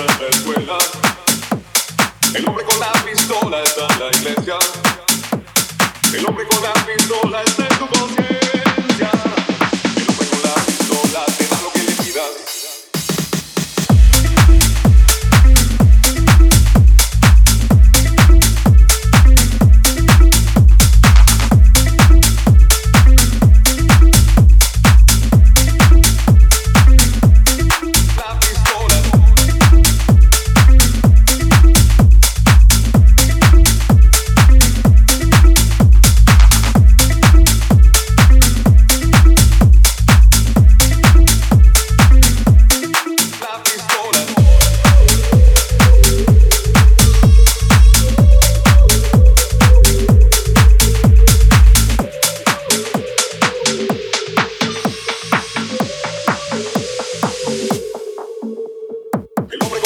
en la escuela. El hombre con la pistola está en la iglesia. El hombre con la pistola está en tu conciencia.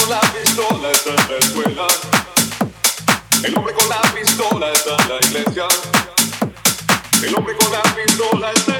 con la pistola está en la escuela. El hombre con la pistola está en la iglesia. El hombre con la pistola está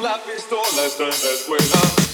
La pistola. Está en la escuela.